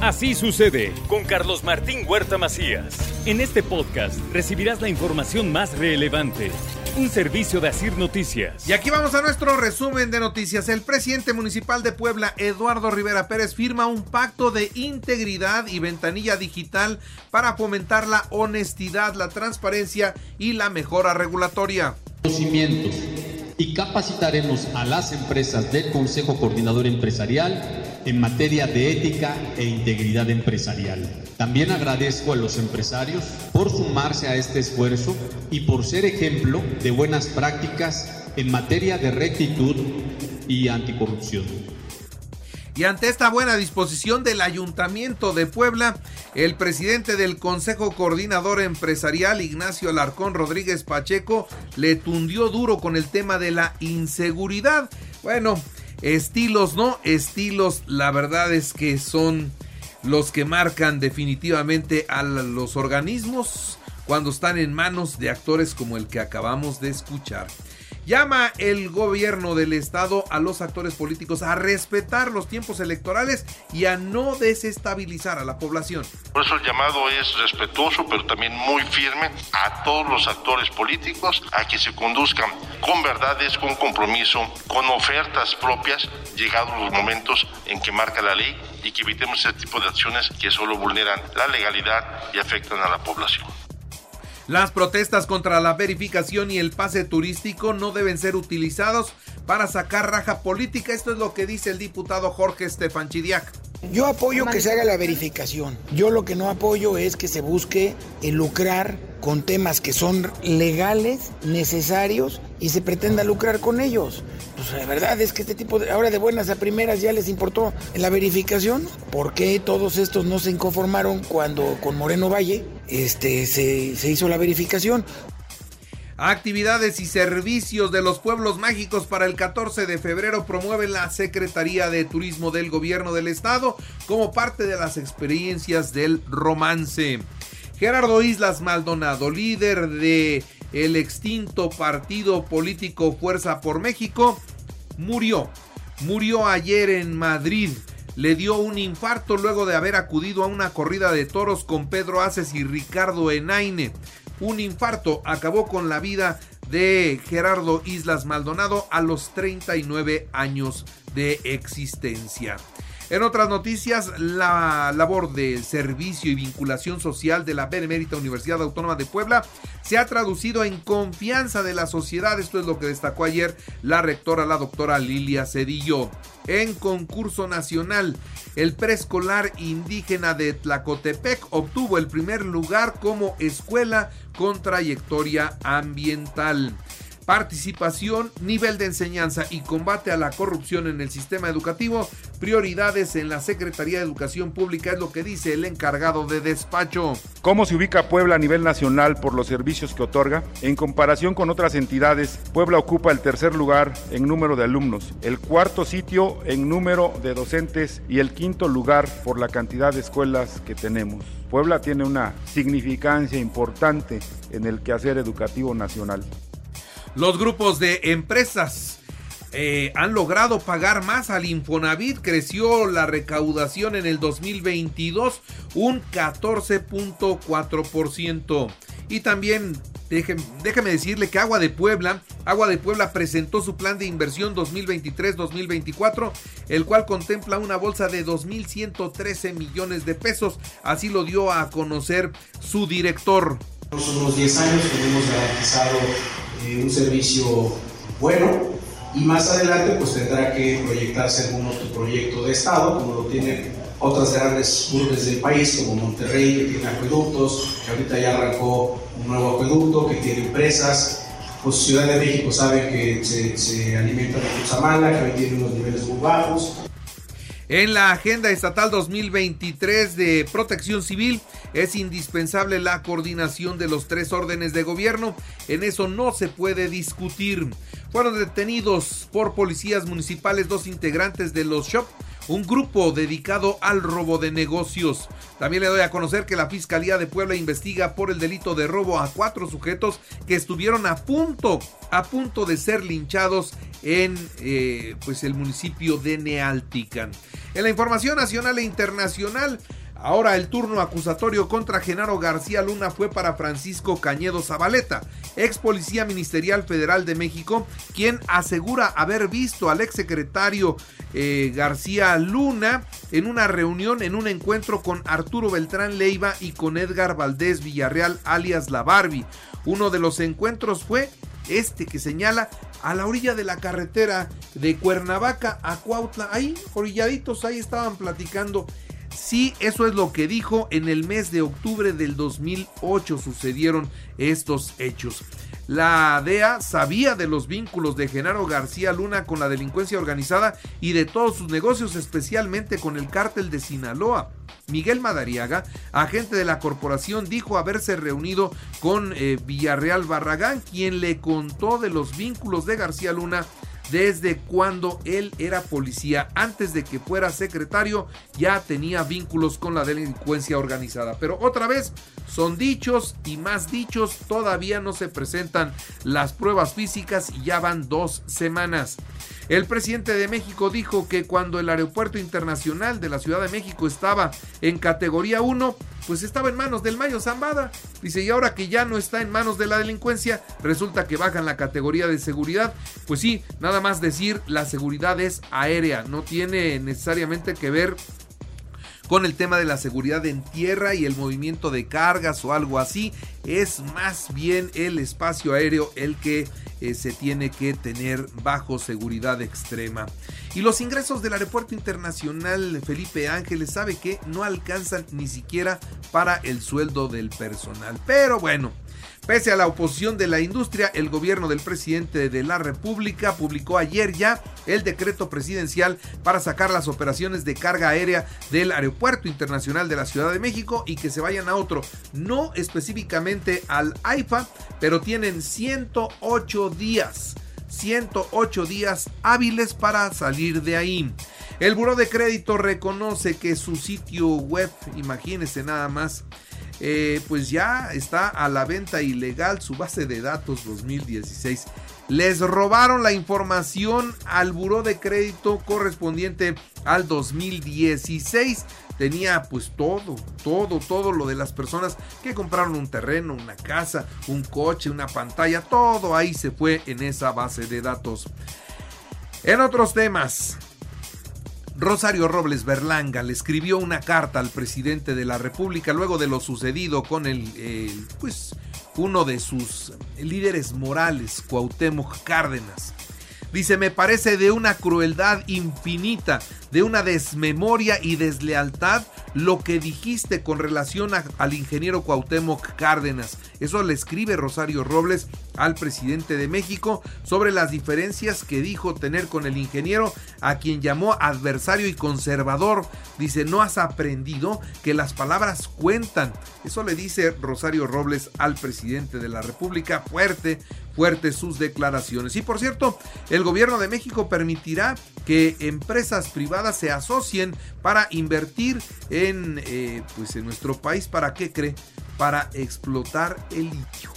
Así sucede con Carlos Martín Huerta Macías. En este podcast recibirás la información más relevante. Un servicio de Asir Noticias. Y aquí vamos a nuestro resumen de noticias. El presidente municipal de Puebla, Eduardo Rivera Pérez, firma un pacto de integridad y ventanilla digital para fomentar la honestidad, la transparencia y la mejora regulatoria. Conocimientos y capacitaremos a las empresas del Consejo Coordinador Empresarial en materia de ética e integridad empresarial. También agradezco a los empresarios por sumarse a este esfuerzo y por ser ejemplo de buenas prácticas en materia de rectitud y anticorrupción. Y ante esta buena disposición del Ayuntamiento de Puebla, el presidente del Consejo Coordinador Empresarial, Ignacio Alarcón Rodríguez Pacheco, le tundió duro con el tema de la inseguridad. Bueno, Estilos, ¿no? Estilos, la verdad es que son los que marcan definitivamente a los organismos cuando están en manos de actores como el que acabamos de escuchar. Llama el gobierno del estado a los actores políticos a respetar los tiempos electorales y a no desestabilizar a la población. Por eso el llamado es respetuoso, pero también muy firme a todos los actores políticos a que se conduzcan con verdades, con compromiso, con ofertas propias, llegados los momentos en que marca la ley y que evitemos ese tipo de acciones que solo vulneran la legalidad y afectan a la población. Las protestas contra la verificación y el pase turístico no deben ser utilizados para sacar raja política. Esto es lo que dice el diputado Jorge Estefan Chidiac. Yo apoyo que se haga la verificación. Yo lo que no apoyo es que se busque lucrar con temas que son legales, necesarios y se pretenda lucrar con ellos. Pues la verdad es que este tipo de ahora de buenas a primeras ya les importó la verificación. ¿Por qué todos estos no se inconformaron cuando con Moreno Valle este, se hizo la verificación? Actividades y servicios de los pueblos mágicos para el 14 de febrero promueve la Secretaría de Turismo del Gobierno del Estado como parte de las experiencias del romance. Gerardo Islas Maldonado, líder de el extinto partido político Fuerza por México, murió. Murió ayer en Madrid. Le dio un infarto luego de haber acudido a una corrida de toros con Pedro Aces y Ricardo Enaine un infarto acabó con la vida de Gerardo Islas Maldonado a los 39 años de existencia. En otras noticias, la labor de servicio y vinculación social de la Benemérita Universidad Autónoma de Puebla se ha traducido en confianza de la sociedad. Esto es lo que destacó ayer la rectora, la doctora Lilia Cedillo. En concurso nacional, el preescolar indígena de Tlacotepec obtuvo el primer lugar como escuela con trayectoria ambiental participación, nivel de enseñanza y combate a la corrupción en el sistema educativo, prioridades en la Secretaría de Educación Pública es lo que dice el encargado de despacho. ¿Cómo se ubica Puebla a nivel nacional por los servicios que otorga? En comparación con otras entidades, Puebla ocupa el tercer lugar en número de alumnos, el cuarto sitio en número de docentes y el quinto lugar por la cantidad de escuelas que tenemos. Puebla tiene una significancia importante en el quehacer educativo nacional. Los grupos de empresas eh, han logrado pagar más al Infonavit. Creció la recaudación en el 2022 un 14.4%. Y también déjeme, decirle que Agua de Puebla, Agua de Puebla presentó su plan de inversión 2023-2024, el cual contempla una bolsa de 2.113 millones de pesos. Así lo dio a conocer su director. Los últimos 10 años tenemos garantizado eh, un servicio bueno y más adelante pues tendrá que proyectarse algún otro proyecto de Estado, como lo tienen otras grandes urbes del país, como Monterrey, que tiene acueductos, que ahorita ya arrancó un nuevo acueducto, que tiene empresas. Pues Ciudad de México sabe que se, se alimenta de Cutzamala, que hoy tiene unos niveles muy bajos. En la Agenda Estatal 2023 de Protección Civil es indispensable la coordinación de los tres órdenes de gobierno. En eso no se puede discutir. Fueron detenidos por policías municipales dos integrantes de los SHOP un grupo dedicado al robo de negocios. También le doy a conocer que la Fiscalía de Puebla investiga por el delito de robo a cuatro sujetos que estuvieron a punto, a punto de ser linchados en eh, pues el municipio de Nealtican. En la información nacional e internacional, Ahora el turno acusatorio contra Genaro García Luna fue para Francisco Cañedo Zabaleta, ex policía ministerial federal de México, quien asegura haber visto al ex secretario eh, García Luna en una reunión, en un encuentro con Arturo Beltrán Leiva y con Edgar Valdés Villarreal, alias La Barbie. Uno de los encuentros fue este que señala a la orilla de la carretera de Cuernavaca a Cuautla, ahí orilladitos, ahí estaban platicando Sí, eso es lo que dijo en el mes de octubre del 2008 sucedieron estos hechos. La DEA sabía de los vínculos de Genaro García Luna con la delincuencia organizada y de todos sus negocios, especialmente con el cártel de Sinaloa. Miguel Madariaga, agente de la corporación, dijo haberse reunido con eh, Villarreal Barragán, quien le contó de los vínculos de García Luna desde cuando él era policía. Antes de que fuera secretario ya tenía vínculos con la delincuencia organizada. Pero otra vez son dichos y más dichos. Todavía no se presentan las pruebas físicas y ya van dos semanas. El presidente de México dijo que cuando el aeropuerto internacional de la Ciudad de México estaba en categoría 1, pues estaba en manos del Mayo Zambada. Dice, y ahora que ya no está en manos de la delincuencia, resulta que bajan la categoría de seguridad. Pues sí, nada más decir, la seguridad es aérea, no tiene necesariamente que ver con el tema de la seguridad en tierra y el movimiento de cargas o algo así. Es más bien el espacio aéreo el que eh, se tiene que tener bajo seguridad extrema. Y los ingresos del aeropuerto internacional Felipe Ángeles sabe que no alcanzan ni siquiera para el sueldo del personal. Pero bueno, Pese a la oposición de la industria, el gobierno del presidente de la República publicó ayer ya el decreto presidencial para sacar las operaciones de carga aérea del Aeropuerto Internacional de la Ciudad de México y que se vayan a otro, no específicamente al AIFA, pero tienen 108 días. 108 días hábiles para salir de ahí. El Buró de Crédito reconoce que su sitio web, imagínense nada más, eh, pues ya está a la venta ilegal su base de datos 2016. Les robaron la información al buró de crédito correspondiente al 2016. Tenía pues todo, todo, todo lo de las personas que compraron un terreno, una casa, un coche, una pantalla, todo ahí se fue en esa base de datos. En otros temas, Rosario Robles Berlanga le escribió una carta al presidente de la República luego de lo sucedido con el, pues, uno de sus líderes morales, Cuauhtémoc Cárdenas. Dice, me parece de una crueldad infinita, de una desmemoria y deslealtad lo que dijiste con relación al ingeniero Cuauhtémoc Cárdenas. Eso le escribe Rosario Robles al presidente de México sobre las diferencias que dijo tener con el ingeniero, a quien llamó adversario y conservador. Dice, no has aprendido que las palabras cuentan. Eso le dice Rosario Robles al presidente de la República. Fuerte, fuerte sus declaraciones. Y por cierto, el gobierno de México permitirá que empresas privadas se asocien para invertir en, eh, pues en nuestro país. ¿Para qué cree? Para explotar el litio.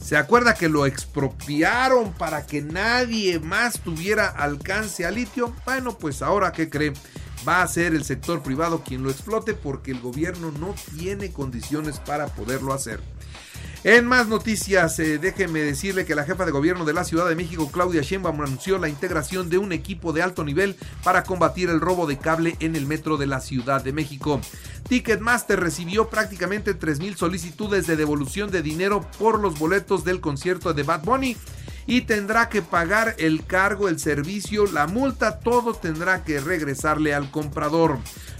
¿Se acuerda que lo expropiaron para que nadie más tuviera alcance al litio? Bueno, pues ahora qué cree? Va a ser el sector privado quien lo explote porque el gobierno no tiene condiciones para poderlo hacer. En más noticias, eh, déjeme decirle que la jefa de gobierno de la Ciudad de México, Claudia Sheinbaum, anunció la integración de un equipo de alto nivel para combatir el robo de cable en el metro de la Ciudad de México. Ticketmaster recibió prácticamente 3.000 solicitudes de devolución de dinero por los boletos del concierto de Bad Bunny y tendrá que pagar el cargo, el servicio, la multa, todo tendrá que regresarle al comprador.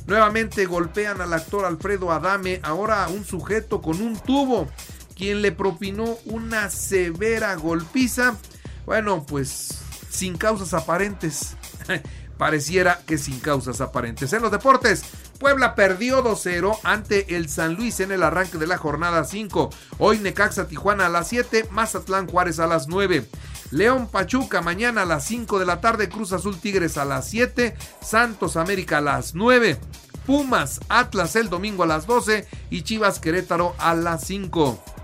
Nuevamente golpean al actor Alfredo Adame, ahora un sujeto con un tubo quien le propinó una severa golpiza. Bueno, pues sin causas aparentes. pareciera que sin causas aparentes. En los deportes, Puebla perdió 2-0 ante el San Luis en el arranque de la jornada 5. Hoy Necaxa Tijuana a las 7, Mazatlán Juárez a las 9. León Pachuca mañana a las 5 de la tarde, Cruz Azul Tigres a las 7, Santos América a las 9. Pumas Atlas el domingo a las 12 y Chivas Querétaro a las 5.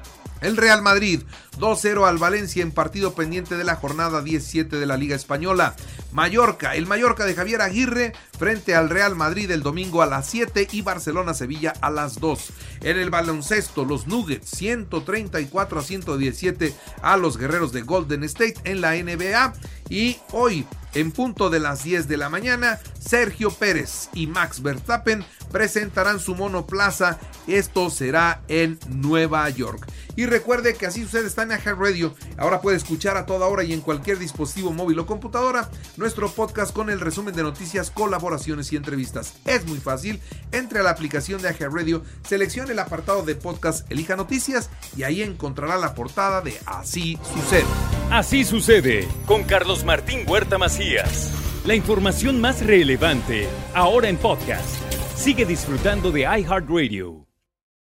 El Real Madrid 2-0 al Valencia en partido pendiente de la jornada 17 de la Liga Española. Mallorca, el Mallorca de Javier Aguirre frente al Real Madrid el domingo a las 7 y Barcelona-Sevilla a las 2. En el baloncesto, los Nuggets 134 a 117 a los guerreros de Golden State en la NBA. Y hoy, en punto de las 10 de la mañana, Sergio Pérez y Max Verstappen presentarán su monoplaza. Esto será en Nueva York. Y recuerde que así sucede está en Aja Radio. Ahora puede escuchar a toda hora y en cualquier dispositivo móvil o computadora nuestro podcast con el resumen de noticias, colaboraciones y entrevistas. Es muy fácil. Entre a la aplicación de Aja Radio, seleccione el apartado de podcast, elija noticias y ahí encontrará la portada de Así sucede. Así sucede con Carlos Martín Huerta Macías. La información más relevante ahora en podcast. Sigue disfrutando de iHeartRadio.